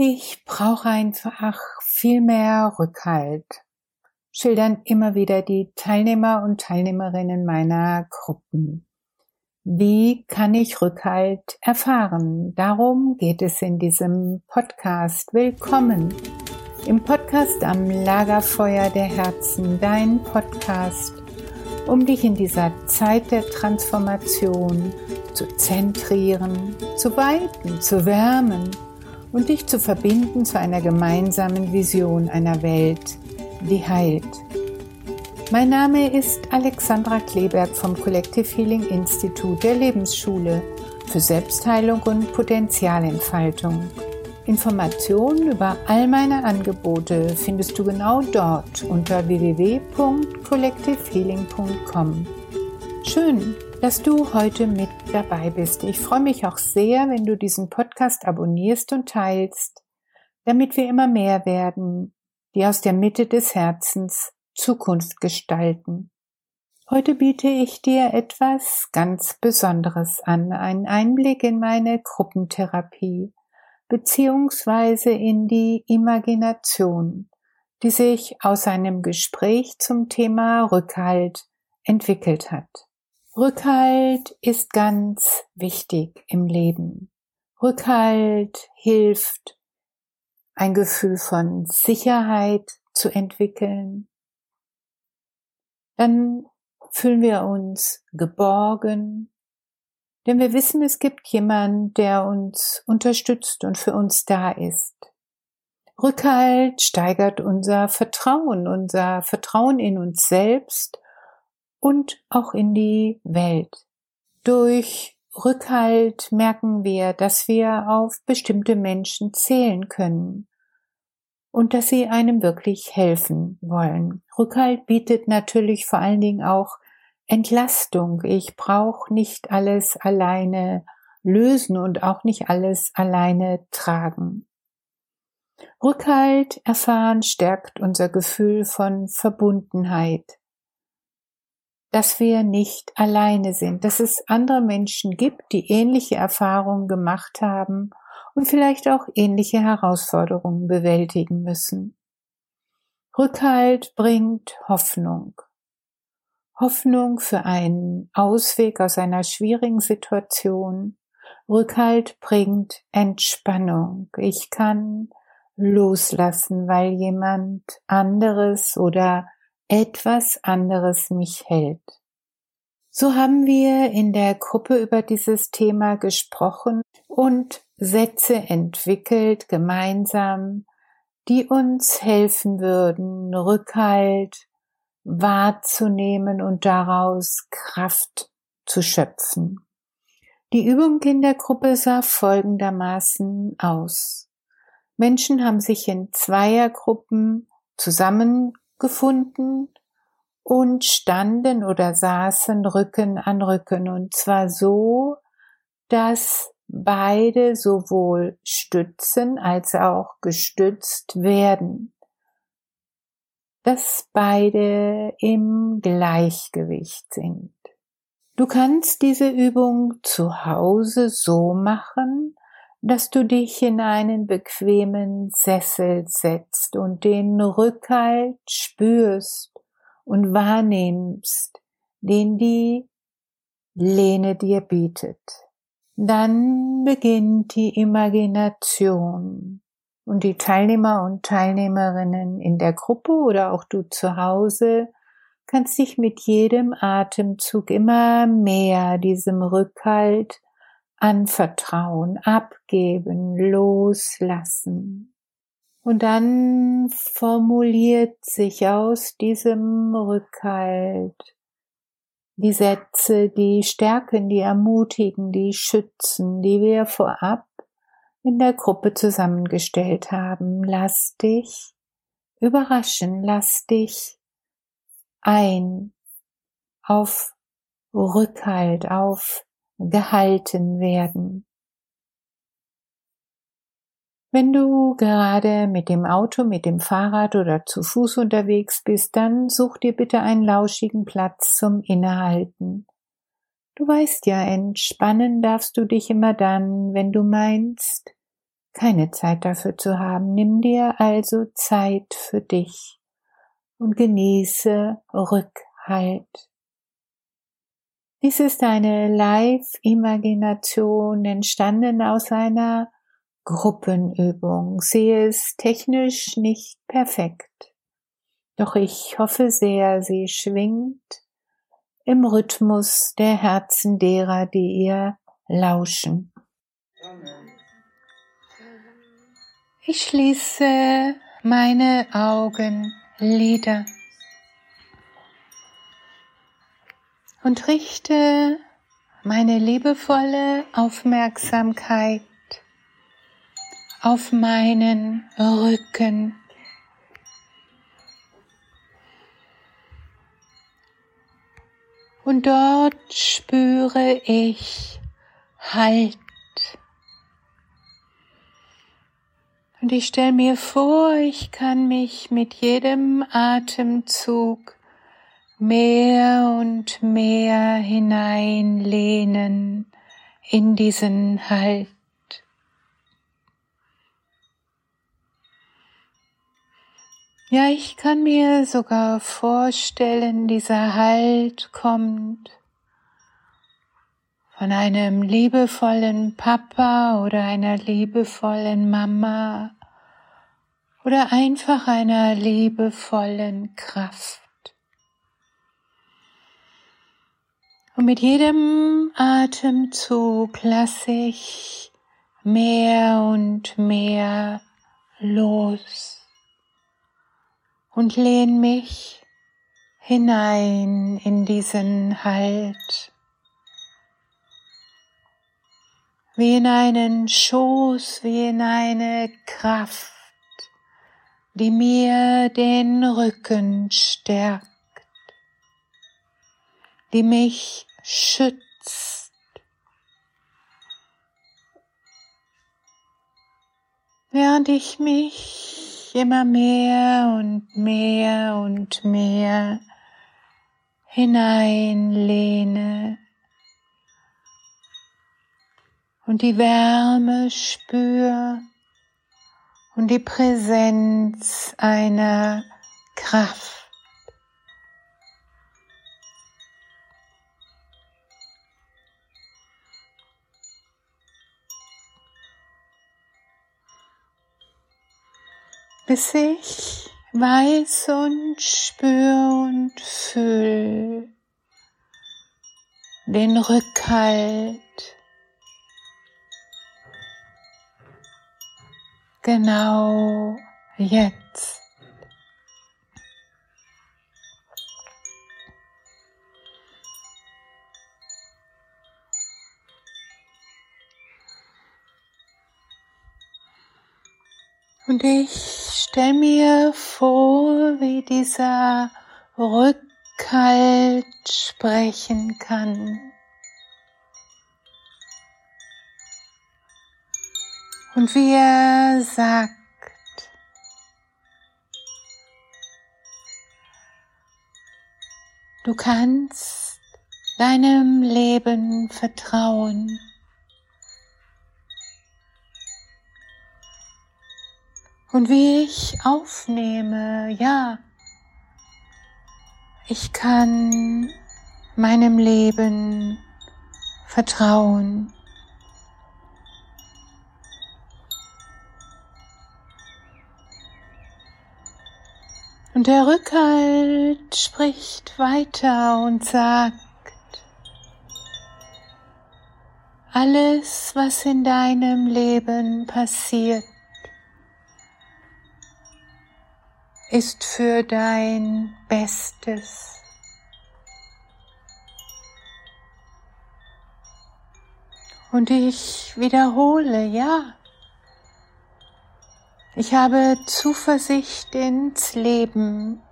Ich brauche einfach viel mehr Rückhalt, schildern immer wieder die Teilnehmer und Teilnehmerinnen meiner Gruppen. Wie kann ich Rückhalt erfahren? Darum geht es in diesem Podcast. Willkommen im Podcast am Lagerfeuer der Herzen, dein Podcast, um dich in dieser Zeit der Transformation zu zentrieren, zu weiten, zu wärmen und dich zu verbinden zu einer gemeinsamen Vision einer Welt, die heilt. Mein Name ist Alexandra Kleberg vom Collective Healing Institut der Lebensschule für Selbstheilung und Potenzialentfaltung. Informationen über all meine Angebote findest du genau dort unter www.collectivehealing.com. Schön, dass du heute mit dabei bist. Ich freue mich auch sehr, wenn du diesen Podcast abonnierst und teilst, damit wir immer mehr werden, die aus der Mitte des Herzens Zukunft gestalten. Heute biete ich dir etwas ganz Besonderes an, einen Einblick in meine Gruppentherapie beziehungsweise in die Imagination, die sich aus einem Gespräch zum Thema Rückhalt entwickelt hat. Rückhalt ist ganz wichtig im Leben. Rückhalt hilft, ein Gefühl von Sicherheit zu entwickeln. Dann fühlen wir uns geborgen, denn wir wissen, es gibt jemand, der uns unterstützt und für uns da ist. Rückhalt steigert unser Vertrauen, unser Vertrauen in uns selbst und auch in die Welt. Durch Rückhalt merken wir, dass wir auf bestimmte Menschen zählen können und dass sie einem wirklich helfen wollen. Rückhalt bietet natürlich vor allen Dingen auch Entlastung. Ich brauche nicht alles alleine lösen und auch nicht alles alleine tragen. Rückhalt erfahren stärkt unser Gefühl von Verbundenheit dass wir nicht alleine sind, dass es andere Menschen gibt, die ähnliche Erfahrungen gemacht haben und vielleicht auch ähnliche Herausforderungen bewältigen müssen. Rückhalt bringt Hoffnung. Hoffnung für einen Ausweg aus einer schwierigen Situation. Rückhalt bringt Entspannung. Ich kann loslassen, weil jemand anderes oder etwas anderes mich hält. So haben wir in der Gruppe über dieses Thema gesprochen und Sätze entwickelt gemeinsam, die uns helfen würden, Rückhalt wahrzunehmen und daraus Kraft zu schöpfen. Die Übung in der Gruppe sah folgendermaßen aus. Menschen haben sich in Zweiergruppen zusammen gefunden und standen oder saßen Rücken an Rücken und zwar so, dass beide sowohl stützen als auch gestützt werden, dass beide im Gleichgewicht sind. Du kannst diese Übung zu Hause so machen, dass du dich in einen bequemen Sessel setzt und den Rückhalt spürst und wahrnimmst, den die Lehne dir bietet. Dann beginnt die Imagination und die Teilnehmer und Teilnehmerinnen in der Gruppe oder auch du zu Hause kannst dich mit jedem Atemzug immer mehr diesem Rückhalt anvertrauen, abgeben, loslassen. Und dann formuliert sich aus diesem Rückhalt die Sätze, die stärken, die ermutigen, die schützen, die wir vorab in der Gruppe zusammengestellt haben. Lass dich überraschen, lass dich ein auf Rückhalt, auf gehalten werden. Wenn du gerade mit dem Auto, mit dem Fahrrad oder zu Fuß unterwegs bist, dann such dir bitte einen lauschigen Platz zum Innehalten. Du weißt ja, entspannen darfst du dich immer dann, wenn du meinst, keine Zeit dafür zu haben. Nimm dir also Zeit für dich und genieße Rückhalt. Dies ist eine Live-Imagination entstanden aus einer Gruppenübung. Sie ist technisch nicht perfekt. Doch ich hoffe sehr, sie schwingt im Rhythmus der Herzen derer, die ihr lauschen. Ich schließe meine Augenlider und richte meine liebevolle Aufmerksamkeit auf meinen Rücken. Und dort spüre ich Halt. Und ich stelle mir vor, ich kann mich mit jedem Atemzug mehr und mehr hineinlehnen in diesen Halt. Ja, ich kann mir sogar vorstellen, dieser Halt kommt von einem liebevollen Papa oder einer liebevollen Mama oder einfach einer liebevollen Kraft. Und mit jedem Atemzug lasse ich mehr und mehr los und lehne mich hinein in diesen Halt. wie in einen Schoß, wie in eine Kraft, die mir den Rücken stärkt, die mich schützt. Während ich mich immer mehr und mehr und mehr hineinlehne und die Wärme spür und die Präsenz einer Kraft. Bis ich weiß und spür und fühl den Rückhalt genau jetzt. Und ich stelle mir vor, wie dieser Rückhalt sprechen kann. Und wie er sagt, du kannst deinem Leben vertrauen. Und wie ich aufnehme, ja, ich kann meinem Leben vertrauen. Und der Rückhalt spricht weiter und sagt, alles, was in deinem Leben passiert, ist für dein Bestes. Und ich wiederhole, ja, ich habe Zuversicht ins Leben,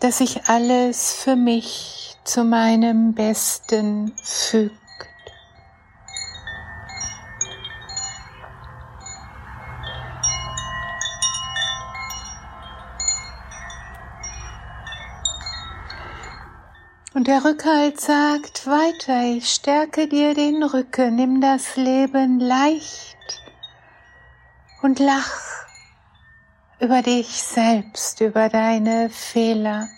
dass sich alles für mich zu meinem Besten fügt. Und der Rückhalt sagt weiter, ich stärke dir den Rücken, nimm das Leben leicht und lach über dich selbst, über deine Fehler.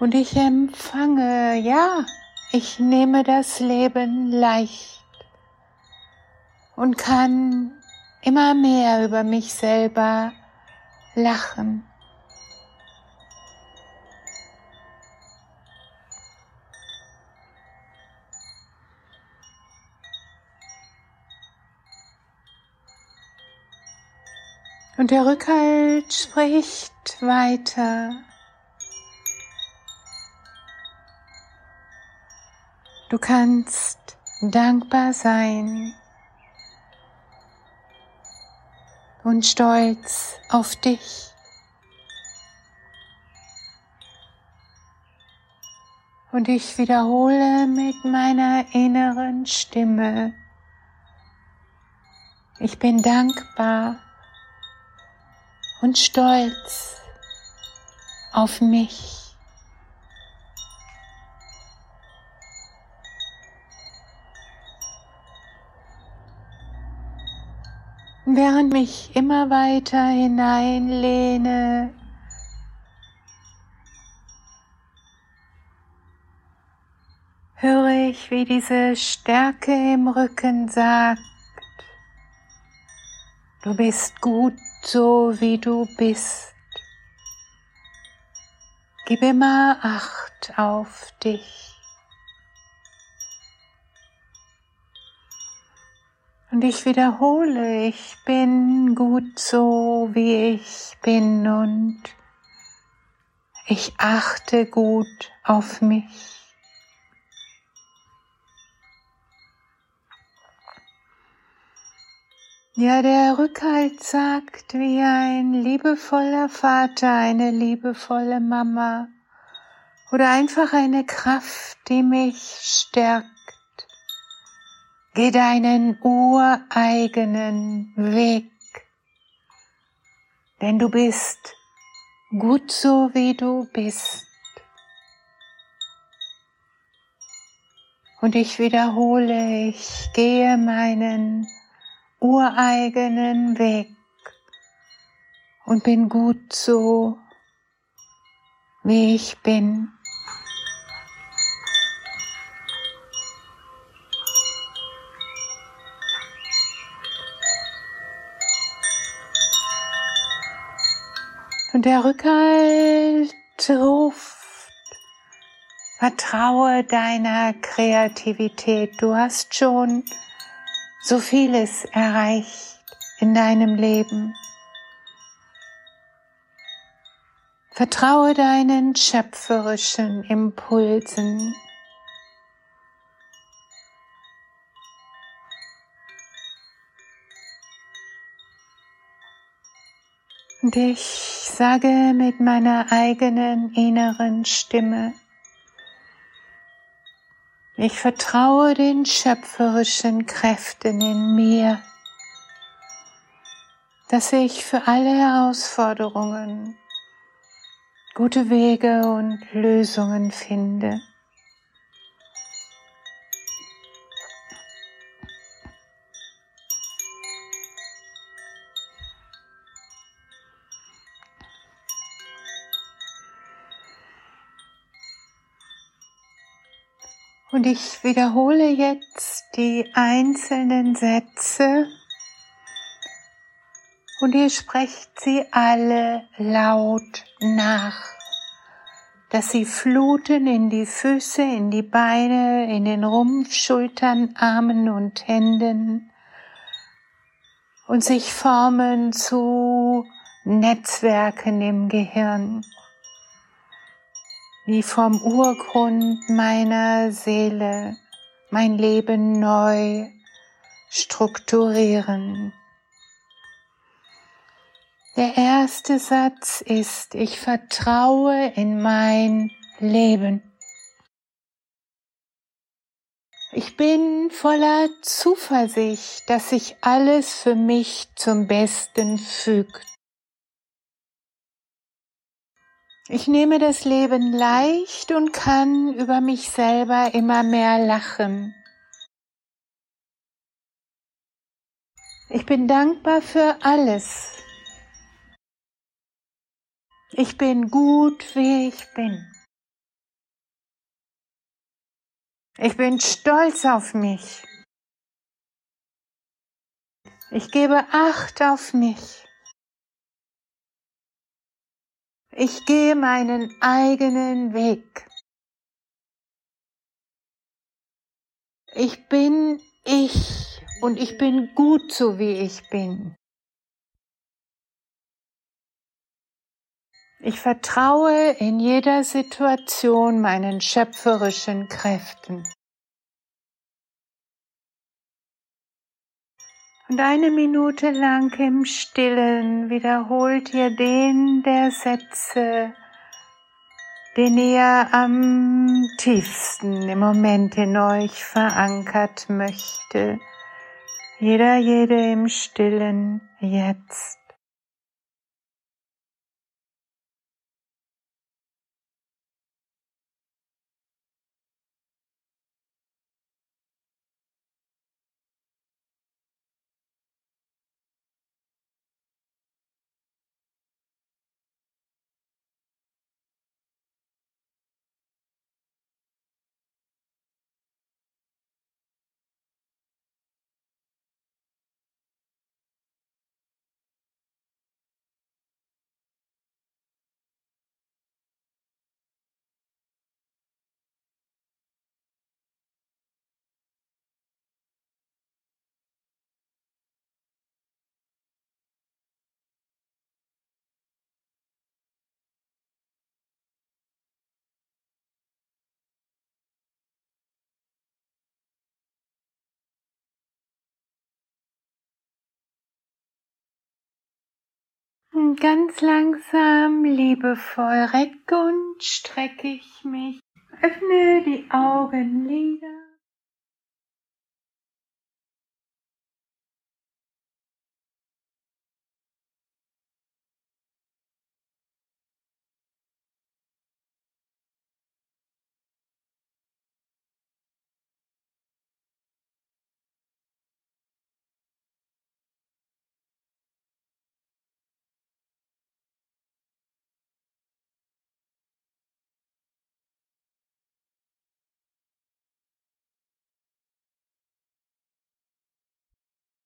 Und ich empfange, ja, ich nehme das Leben leicht und kann immer mehr über mich selber lachen. Und der Rückhalt spricht weiter. Du kannst dankbar sein und stolz auf dich. Und ich wiederhole mit meiner inneren Stimme, ich bin dankbar und stolz auf mich. Während mich immer weiter hineinlehne, höre ich, wie diese Stärke im Rücken sagt, du bist gut so wie du bist. Gib immer Acht auf dich. Und ich wiederhole, ich bin gut so, wie ich bin und ich achte gut auf mich. Ja, der Rückhalt sagt, wie ein liebevoller Vater, eine liebevolle Mama oder einfach eine Kraft, die mich stärkt. Geh deinen ureigenen Weg, denn du bist gut so, wie du bist. Und ich wiederhole, ich gehe meinen ureigenen Weg und bin gut so, wie ich bin. Und der Rückhalt ruft, vertraue deiner Kreativität. Du hast schon so vieles erreicht in deinem Leben. Vertraue deinen schöpferischen Impulsen. Und ich sage mit meiner eigenen inneren Stimme, ich vertraue den schöpferischen Kräften in mir, dass ich für alle Herausforderungen gute Wege und Lösungen finde. Und ich wiederhole jetzt die einzelnen Sätze. Und ihr sprecht sie alle laut nach, dass sie fluten in die Füße, in die Beine, in den Rumpf, Schultern, Armen und Händen und sich formen zu Netzwerken im Gehirn wie vom Urgrund meiner Seele mein Leben neu strukturieren. Der erste Satz ist, ich vertraue in mein Leben. Ich bin voller Zuversicht, dass sich alles für mich zum Besten fügt. Ich nehme das Leben leicht und kann über mich selber immer mehr lachen. Ich bin dankbar für alles. Ich bin gut, wie ich bin. Ich bin stolz auf mich. Ich gebe Acht auf mich. Ich gehe meinen eigenen Weg. Ich bin ich und ich bin gut so wie ich bin. Ich vertraue in jeder Situation meinen schöpferischen Kräften. Und eine Minute lang im Stillen wiederholt ihr den der Sätze, den ihr am tiefsten im Moment in euch verankert möchte. Jeder, jede im Stillen jetzt. Und ganz langsam, liebevoll recke und strecke ich mich. Öffne die Augenlider.